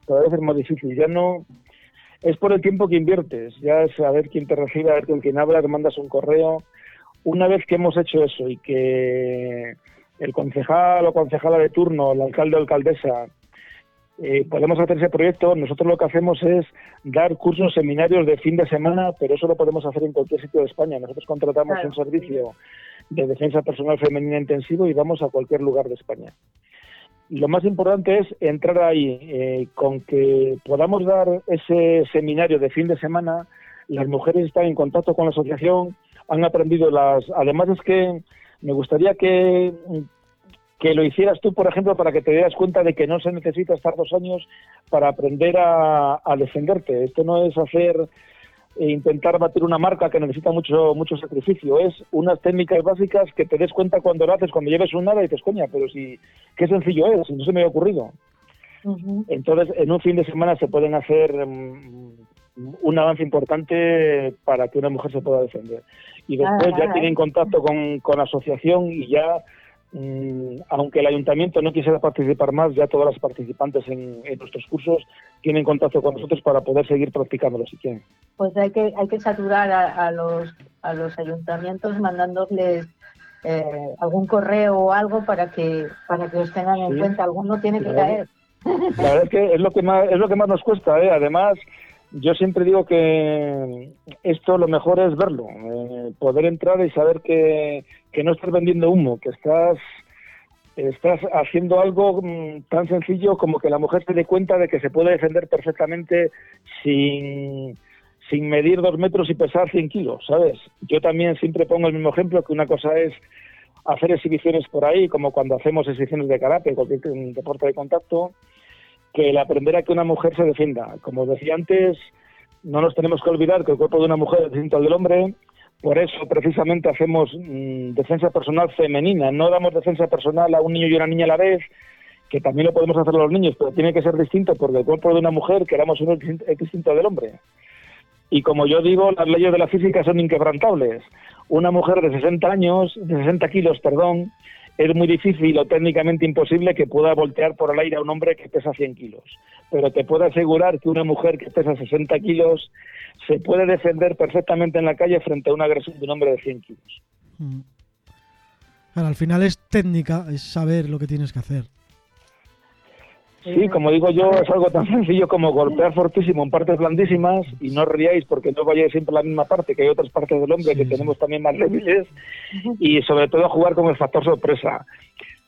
cada vez más difícil. Ya no es por el tiempo que inviertes, ya es saber quién te recibe, a ver con quién habla, que mandas un correo. Una vez que hemos hecho eso y que el concejal o concejala de turno, el alcalde o alcaldesa, eh, podemos hacer ese proyecto, nosotros lo que hacemos es dar cursos, seminarios de fin de semana, pero eso lo podemos hacer en cualquier sitio de España. Nosotros contratamos un servicio de defensa personal femenina intensivo y vamos a cualquier lugar de España lo más importante es entrar ahí, eh, con que podamos dar ese seminario de fin de semana, las mujeres están en contacto con la asociación, han aprendido las... Además es que me gustaría que, que lo hicieras tú, por ejemplo, para que te dieras cuenta de que no se necesita estar dos años para aprender a, a defenderte. Esto no es hacer e intentar batir una marca que necesita mucho mucho sacrificio. Es unas técnicas básicas que te des cuenta cuando lo haces, cuando lleves un nada y dices, coña, pero si, qué sencillo es, no se me había ocurrido. Entonces, en un fin de semana se pueden hacer mm, un avance importante para que una mujer se pueda defender. Y después ya tienen contacto con, con la asociación y ya aunque el ayuntamiento no quisiera participar más, ya todas las participantes en, nuestros cursos tienen contacto con nosotros para poder seguir practicándolo si quieren. Pues hay que hay que saturar a, los a los ayuntamientos mandándoles eh, algún correo o algo para que para que os tengan en cuenta. Alguno tiene que caer. La verdad es que es lo que más es lo que más nos cuesta. ¿eh? Además yo siempre digo que esto lo mejor es verlo, eh, poder entrar y saber que, no estás vendiendo humo, que estás, haciendo algo mm, tan sencillo como que la mujer se dé cuenta de que se puede defender perfectamente sin, medir dos metros y pesar 100 kilos, ¿sabes? Yo también siempre pongo el mismo ejemplo, que una cosa es hacer exhibiciones por ahí, como cuando hacemos exhibiciones de karate, cualquier deporte de contacto, que el aprender a que una mujer se defienda. Como decía antes, no nos tenemos que olvidar que el cuerpo de una mujer es distinto al del hombre, por eso precisamente hacemos mm, defensa personal femenina, no damos defensa personal a un niño y una niña a la vez, que también lo podemos hacer a los niños, pero tiene que ser distinto porque el cuerpo de una mujer, queramos uno, es distinto del hombre. Y como yo digo, las leyes de la física son inquebrantables. Una mujer de 60 años, de 60 kilos, perdón, es muy difícil o técnicamente imposible que pueda voltear por el aire a un hombre que pesa 100 kilos. Pero te puedo asegurar que una mujer que pesa 60 kilos se puede defender perfectamente en la calle frente a una agresión de un hombre de 100 kilos. Mm. al final es técnica, es saber lo que tienes que hacer. Sí, como digo yo, es algo tan sencillo como golpear fortísimo en partes blandísimas y no ríais porque no vayáis siempre a la misma parte, que hay otras partes del hombre que tenemos también más débiles y sobre todo jugar con el factor sorpresa.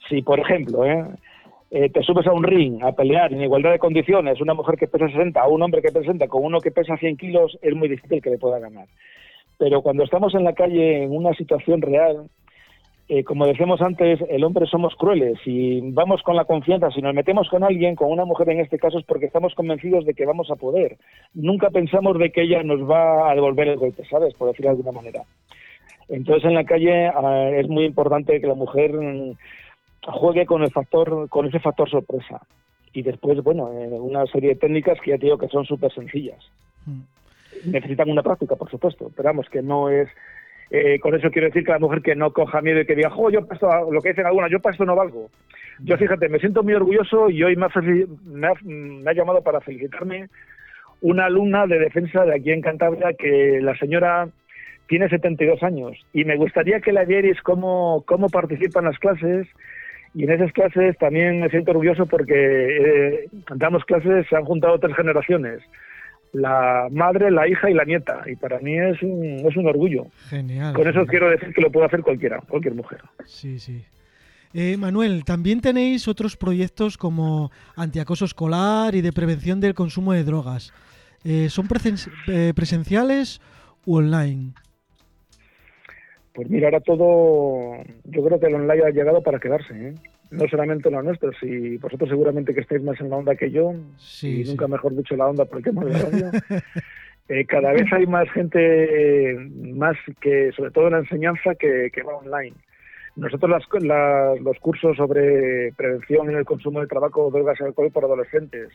Si, por ejemplo, ¿eh? Eh, te subes a un ring a pelear en igualdad de condiciones, una mujer que pesa 60 o un hombre que pesa 60 con uno que pesa 100 kilos, es muy difícil que le pueda ganar. Pero cuando estamos en la calle en una situación real, eh, como decíamos antes, el hombre somos crueles y vamos con la confianza. Si nos metemos con alguien, con una mujer en este caso, es porque estamos convencidos de que vamos a poder. Nunca pensamos de que ella nos va a devolver el golpe, ¿sabes? Por decirlo de alguna manera. Entonces, en la calle ah, es muy importante que la mujer mm, juegue con el factor, con ese factor sorpresa. Y después, bueno, eh, una serie de técnicas que ya te digo que son súper sencillas. Mm. Necesitan una práctica, por supuesto, pero vamos, que no es eh, con eso quiero decir que la mujer que no coja miedo y que diga, jo, yo paso, lo que dicen algunas, yo para esto no valgo. Yo fíjate, me siento muy orgulloso y hoy me ha, llamado para felicitarme una alumna de defensa de aquí en Cantabria que la señora tiene 72 años y me gustaría que la vierais cómo, cómo participa en las clases. Y en esas clases también me siento orgulloso porque eh, damos clases, se han juntado tres generaciones, la madre, la hija y la nieta y para mí es un, es un orgullo. Genial. Con eso quiero decir que lo puede hacer cualquiera, cualquier mujer. Sí, sí. Eh, Manuel, también tenéis otros proyectos como antiacoso escolar y de prevención del consumo de drogas. Eh, ¿Son eh, presenciales u online? Pues mira, ahora todo, yo creo que el online ha llegado para quedarse, no solamente lo nuestro, si vosotros seguramente que estáis más en la onda que yo, y nunca mejor dicho la onda porque hemos de radio, cada vez hay más gente, más que sobre todo en la enseñanza, que, que va online. Nosotros las, los cursos sobre prevención en el consumo de tabaco, drogas y alcohol por adolescentes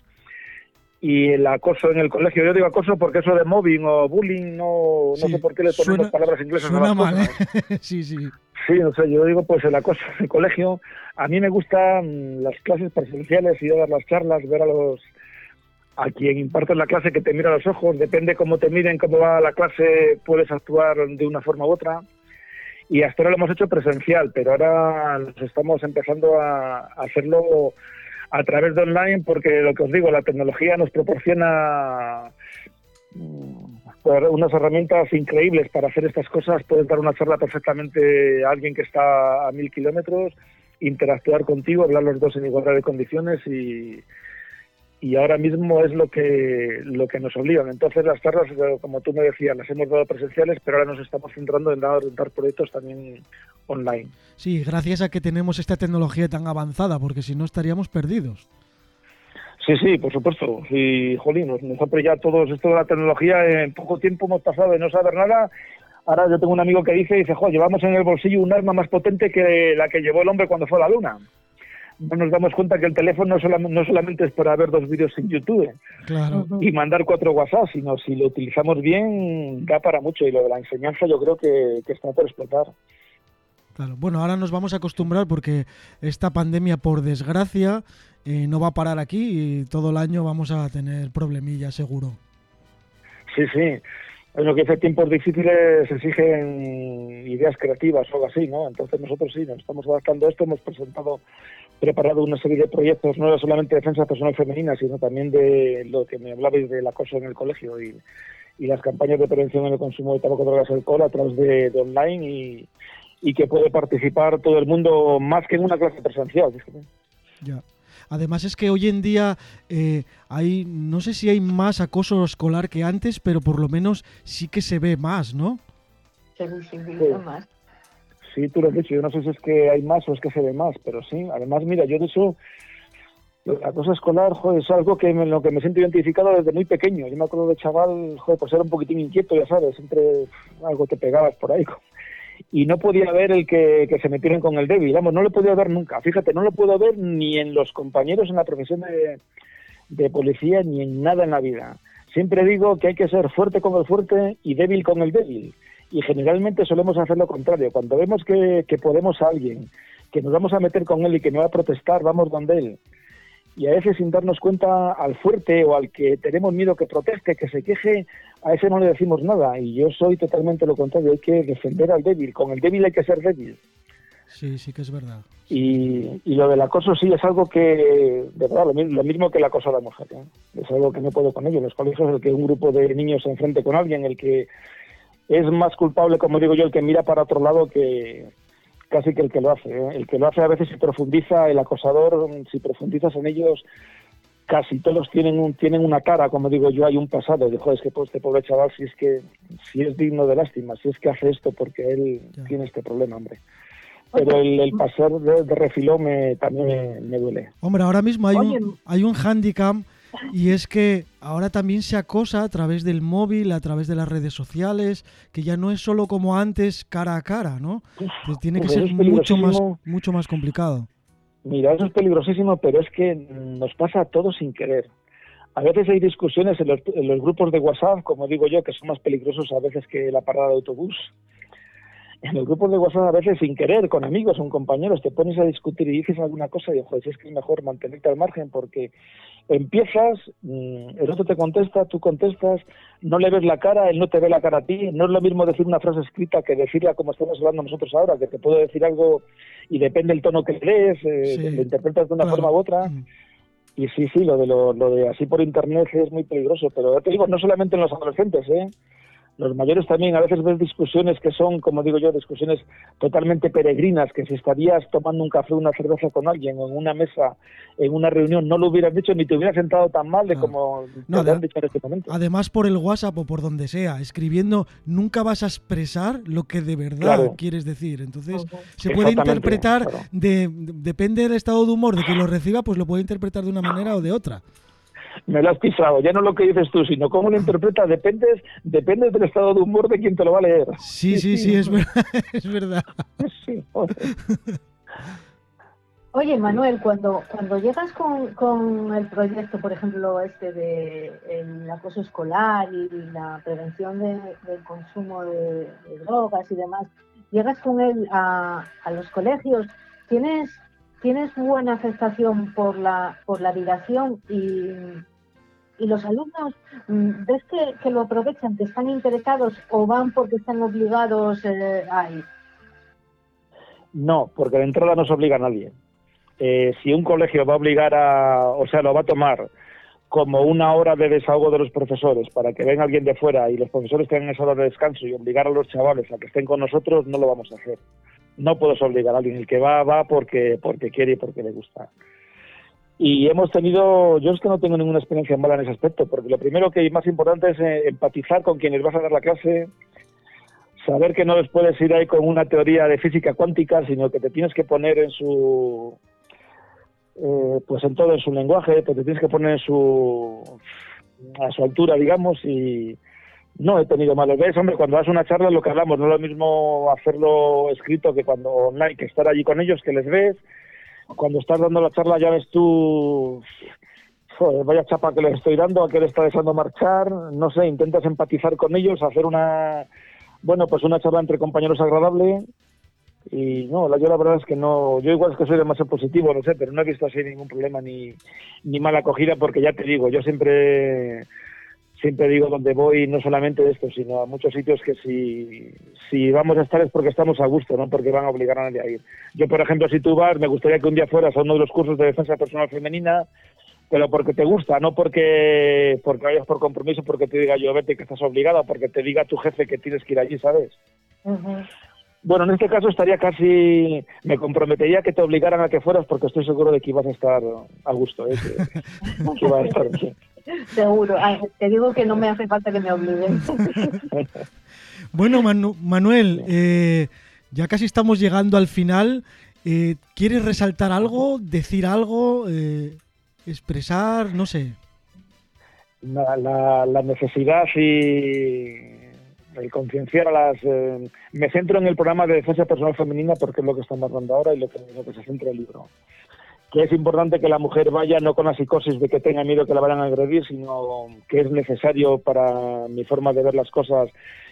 y el acoso en el colegio. Yo digo acoso porque eso de mobbing o bullying, no, no sé por qué le ponemos palabras inglesas suena a mal, ¿eh? sí, sí. Sí, o sea, yo digo pues el acoso en el colegio. A mí me gustan las clases presenciales y dar las charlas, ver a los a quien imparte la clase que te mira a los ojos, depende cómo te miren, cómo va la clase, puedes actuar de una forma u otra y hasta ahora lo hemos hecho presencial, pero ahora nos estamos empezando a, hacerlo a través de online porque lo que os digo, la tecnología nos proporciona mm, unas herramientas increíbles para hacer estas cosas. Puedes dar una charla perfectamente a alguien que está a mil kilómetros, interactuar contigo, hablar los dos en igualdad de condiciones y, y ahora mismo es lo que lo que nos obligan. Entonces las charlas, como tú me decías, las hemos dado presenciales, pero ahora nos estamos centrando en dar, proyectos también online. Sí, gracias a que tenemos esta tecnología tan avanzada, porque si no estaríamos perdidos. Sí, sí, por supuesto. Sí, jolín, nos, nos ha ya todo esto de la tecnología. En poco tiempo hemos pasado de no saber nada. Ahora yo tengo un amigo que dice, dice, jo, llevamos en el bolsillo un arma más potente que la que llevó el hombre cuando fue a la luna no nos damos cuenta que el teléfono no solamente es para ver dos vídeos en YouTube y mandar cuatro WhatsApp, sino si lo utilizamos bien, da para mucho. Y lo de la enseñanza yo creo que, está por explotar. Claro. Bueno, ahora nos vamos a acostumbrar porque esta pandemia, por desgracia, eh, no va a parar aquí y todo el año vamos a tener problemillas, seguro. Sí, sí. Bueno, que hace tiempos difíciles exigen ideas creativas o algo así, ¿no? Entonces nosotros sí, nos estamos adaptando a esto, hemos presentado preparado una serie de proyectos, no solamente de defensa personal femenina, sino también de lo que me hablabais del acoso en el colegio y, las campañas de prevención en el consumo de tabaco, drogas y alcohol a través de, online y, que puede participar todo el mundo más que en una clase presencial. Ya. Además es que hoy en día eh, hay, no sé si hay más acoso escolar que antes, pero por lo menos sí que se ve más, ¿no? Se visibiliza más. Sí, tú lo has dicho, yo no sé si es que hay más o es que se ve más, pero sí, además, mira, yo de eso, la cosa escolar, joder, es algo que me, lo que me siento identificado desde muy pequeño. Yo me acuerdo de chaval, joder, pues era un poquitín inquieto, ya sabes, entre algo te pegabas por ahí. Y no podía ver el que, se metieran con el débil, vamos, no lo podía ver nunca. Fíjate, no lo puedo ver ni en los compañeros en la profesión de, de policía ni en nada en la vida. Siempre digo que hay que ser fuerte con el fuerte y débil con el débil y generalmente solemos hacer lo contrario. Cuando vemos que, podemos a alguien, que nos vamos a meter con él y que no va a protestar, vamos donde él. Y a veces sin darnos cuenta al fuerte o al que tenemos miedo que proteste, que se queje, a ese no le decimos nada. Y yo soy totalmente lo contrario, hay que defender al débil. Con el débil hay que ser débil. Sí, sí que es verdad. Y, y lo del acoso sí es algo que, de verdad, lo, mismo que el acoso a la mujer. ¿eh? Es algo que no puedo con ello. En los colegios el que un grupo de niños se enfrente con alguien, el que es más culpable, como digo yo, el que mira para otro lado que casi que el que lo hace. ¿eh? El que lo hace a veces se profundiza, el acosador, si profundizas en ellos, casi todos tienen un, tienen una cara, como digo yo, hay un pasado. De, joder, es que pues, este pobre chaval, si es que si es digno de lástima, si es que hace esto porque él tiene este problema, hombre. Pero el, el pasar de, refiló me, también me, duele. Hombre, ahora mismo hay un, hay un handicap y es que ahora también se acosa a través del móvil, a través de las redes sociales, que ya no es solo como antes cara a cara, ¿no? tiene que ser mucho más, mucho más complicado. Mira, eso es peligrosísimo, pero es que nos pasa a todos sin querer. A veces hay discusiones en los, grupos de WhatsApp, como digo yo, que son más peligrosos a veces que la parada de autobús, en el grupo de WhatsApp a veces sin querer, con amigos, con compañeros, te pones a discutir y dices alguna cosa y joder, es que es mejor mantenerte al margen porque empiezas, mm, el otro te contesta, tú contestas, no le ves la cara, él no te ve la cara a ti, no es lo mismo decir una frase escrita que decirla como estamos hablando nosotros ahora, que te puedo decir algo y depende el tono que lees, eh, lo interpretas de una forma u otra. Y sí, sí, lo de, lo, lo de así por internet es muy peligroso, pero te digo, no solamente en los adolescentes, ¿eh? Los mayores también a veces ves discusiones que son, como digo yo, discusiones totalmente peregrinas, que si estarías tomando un café o una cerveza con alguien en una mesa, en una reunión, no lo hubieras dicho ni te hubieras sentado tan mal de como te han dicho en este momento. Además, por el WhatsApp o por donde sea, escribiendo, nunca vas a expresar lo que de verdad quieres decir. Entonces, se puede interpretar, de, depende del estado de humor de quien lo reciba, pues lo puede interpretar de una manera o de otra me lo has pisado. Ya no lo que dices tú, sino cómo lo interpretas. Dependes, depende del estado de humor de quien te lo va a leer. Sí, sí, sí, es, verdad, es verdad. Oye, Manuel, cuando, cuando llegas con, con, el proyecto, por ejemplo, este de el acoso escolar y la prevención del consumo de, drogas y demás, llegas con él a, a los colegios, ¿tienes tienes buena aceptación por la, por la dirección y, y los alumnos, mm, ¿ves que, lo aprovechan, que están interesados o van porque están obligados eh, a ir? No, porque de entrada no se obliga a nadie. Eh, si un colegio va a obligar a, o sea, lo va a tomar como una hora de desahogo de los profesores para que venga alguien de fuera y los profesores tengan esa hora de descanso y obligar a los chavales a que estén con nosotros, no lo vamos a hacer no puedes obligar a alguien. El que va, va porque, porque quiere y porque le gusta. Y hemos tenido, yo es que no tengo ninguna experiencia mala en ese aspecto, porque lo primero que es más importante es eh, empatizar con quienes vas a dar la clase, saber que no les puedes ir ahí con una teoría de física cuántica, sino que te tienes que poner en su, eh, pues en todo en su lenguaje, te tienes que poner en su, a su altura, digamos, y, no he tenido malos ves, hombre, cuando das una charla lo que hablamos, no es lo mismo hacerlo escrito que cuando online, que estar allí con ellos, que les ves. Cuando estás dando la charla ya ves tú, vaya chapa que les estoy dando, a qué le está deseando marchar, no sé, intentas empatizar con ellos, hacer una, bueno, pues una charla entre compañeros agradable. Y no, yo la verdad es que no, yo igual es que soy demasiado positivo, no sé, pero no he visto así ningún problema ni, ni mala acogida porque ya te digo, yo siempre siempre digo donde voy, no solamente esto, sino a muchos sitios que si, si vamos a estar es porque estamos a gusto, no porque van a obligar a nadie a ir. Yo, por ejemplo, si tú vas, me gustaría que un día fueras a uno de los cursos de defensa personal femenina, pero porque te gusta, no porque, porque vayas por compromiso, porque te diga yo, vete que estás obligada, porque te diga tu jefe que tienes que ir allí, ¿sabes? Bueno, en este caso estaría casi, me comprometería que te obligaran a que fueras porque estoy seguro de que ibas a estar a gusto, ¿eh? que, a estar bien. Seguro. te digo que no me hace falta que me obliguen. bueno, Manuel, eh, ya casi estamos llegando al final. Eh, ¿Quieres resaltar algo, decir algo, eh, expresar, no sé? La, la, necesidad y el concienciar a las... me centro en el programa de defensa personal femenina porque es lo que estamos dando ahora y lo que, lo que se centra el libro. Que es importante que la mujer vaya no con la psicosis de que tenga miedo que la vayan a agredir, sino que es necesario para mi forma de ver las cosas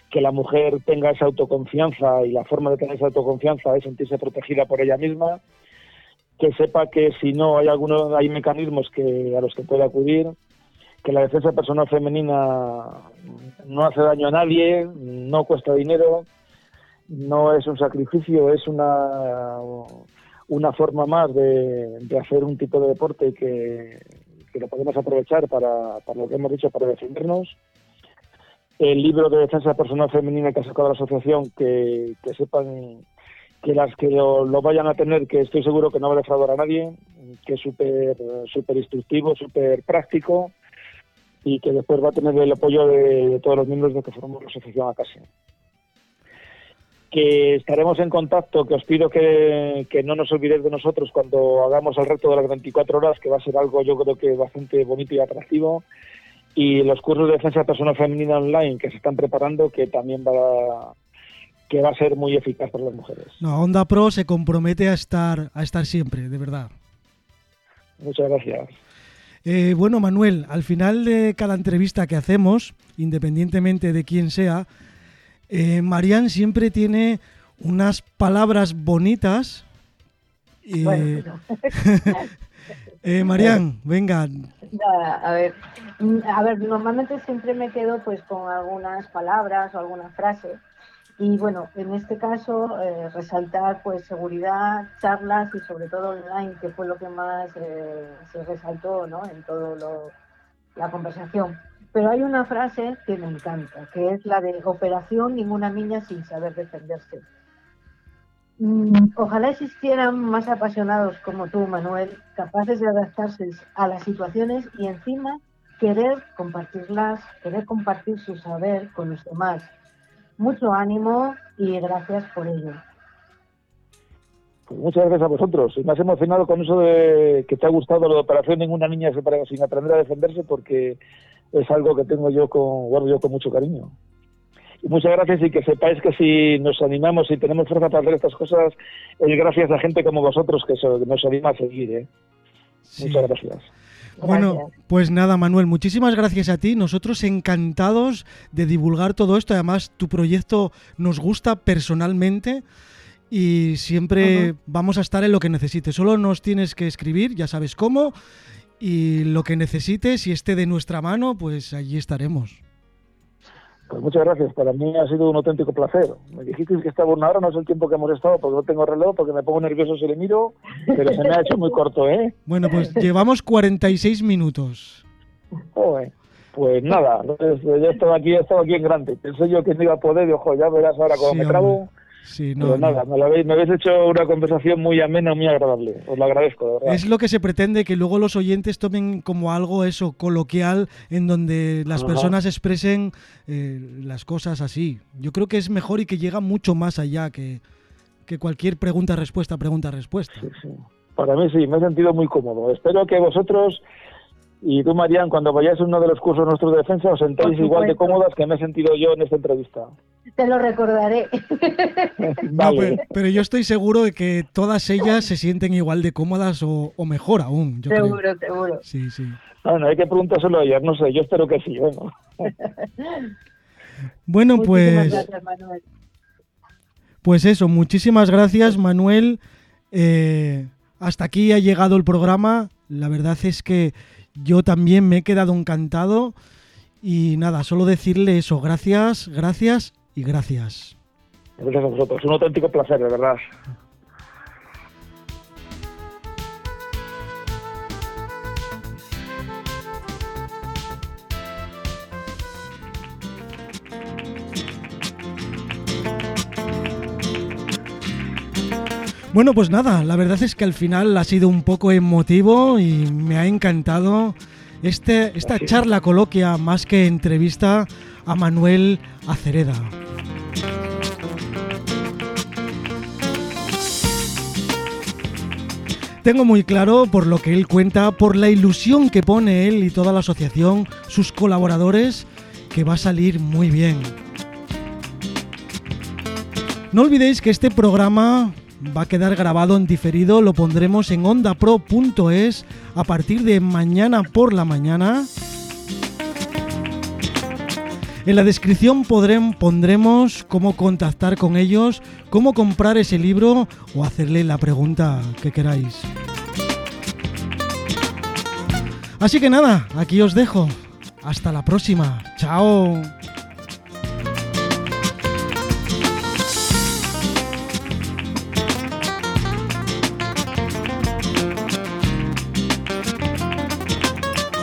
que la mujer tenga esa autoconfianza y la forma de tener esa autoconfianza es sentirse protegida por ella misma, que sepa que si no hay algunos hay mecanismos que a los que puede acudir, que la defensa personal femenina no hace daño a nadie, no cuesta dinero, no es un sacrificio, es una una forma más de, hacer un tipo de deporte que, que lo podemos aprovechar para, para, lo que hemos dicho, para defendernos. El libro de defensa personal femenina que ha sacado la asociación, que, que sepan que las que lo, vayan a tener, que estoy seguro que no va a defraudar a nadie, que es súper super instructivo, súper práctico y que después va a tener el apoyo de, todos los miembros de que formamos la asociación ACASI que estaremos en contacto, que os pido que, no nos olvidéis de nosotros cuando hagamos el reto de las 24 horas, que va a ser algo yo creo que bastante bonito y atractivo, y los cursos de defensa personal femenina online que se están preparando, que también va que va a ser muy eficaz para las mujeres. No, Onda Pro se compromete a estar, a estar siempre, de verdad. Muchas gracias. Eh, bueno, Manuel, al final de cada entrevista que hacemos, independientemente de quién sea, eh, Marian siempre tiene unas palabras bonitas. Bueno, eh, Marian, venga. a ver, a ver, normalmente siempre me quedo pues con algunas palabras o alguna frase. Y bueno, en este caso eh, resaltar pues seguridad, charlas y sobre todo online, que fue lo que más eh, se resaltó ¿no? en toda la conversación. Pero hay una frase que me encanta, que es la de operación ninguna niña sin saber defenderse. Mm, ojalá existieran más apasionados como tú, Manuel, capaces de adaptarse a las situaciones y encima querer compartirlas, querer compartir su saber con los demás. Mucho ánimo y gracias por ello. Pues muchas gracias a vosotros. Y me has emocionado con eso de que te ha gustado de operación ninguna niña sin aprender a defenderse porque es algo que tengo yo con, guardo yo con mucho cariño. Y muchas gracias y que sepáis que si nos animamos y tenemos fuerza para hacer estas cosas, es gracias a gente como vosotros que nos anima a seguir. ¿eh? Muchas gracias. Bueno, pues nada, Manuel, muchísimas gracias a ti. Nosotros encantados de divulgar todo esto. Además, tu proyecto nos gusta personalmente y siempre vamos a estar en lo que necesites. Solo nos tienes que escribir, ya sabes cómo, y lo que necesites y esté de nuestra mano, pues allí estaremos. Pues muchas gracias, para mí ha sido un auténtico placer. Me dijiste que estaba una hora, no sé el tiempo que hemos estado, porque no tengo reloj, porque me pongo nervioso si le miro, pero se me ha hecho muy corto, ¿eh? Bueno, pues llevamos 46 minutos. pues nada, yo he estado aquí, he estado aquí en grande. Pensé yo que no iba a poder, y ojo, ya verás ahora cómo me trabo. Sí, no, nada, Me, habéis, hecho una conversación muy amena, muy agradable. Os lo agradezco, Es lo que se pretende, que luego los oyentes tomen como algo eso, coloquial, en donde las personas expresen eh, las cosas así. Yo creo que es mejor y que llega mucho más allá que, que cualquier pregunta-respuesta, pregunta-respuesta. Para mí sí, me he sentido muy cómodo. Espero que vosotros y tú, Marian, cuando vayáis a uno de los cursos nuestros de defensa, os sentéis igual de cómodas que me he sentido yo en esta entrevista. Te lo recordaré. pero, yo estoy seguro de que todas ellas se sienten igual de cómodas o, mejor aún. seguro, seguro. Sí, sí. Bueno, hay que preguntárselo a ellas, no sé, yo espero que sí. Bueno, bueno pues. Gracias, Manuel. Pues eso, muchísimas gracias, Manuel. Eh, hasta aquí ha llegado el programa. La verdad es que yo también me he quedado encantado y nada, solo decirle eso, gracias, gracias y gracias. Gracias a vosotros, un auténtico placer, de verdad. Bueno, pues nada, la verdad es que al final ha sido un poco emotivo y me ha encantado este, esta charla coloquia más que entrevista a Manuel Acereda. Tengo muy claro por lo que él cuenta, por la ilusión que pone él y toda la asociación, sus colaboradores, que va a salir muy bien. No olvidéis que este programa va a quedar grabado en diferido, lo pondremos en ondapro.es a partir de mañana por la mañana. En la descripción pondremos cómo contactar con ellos, cómo comprar ese libro o hacerle la pregunta que queráis. Así que nada, aquí os dejo. Hasta la próxima. Chao.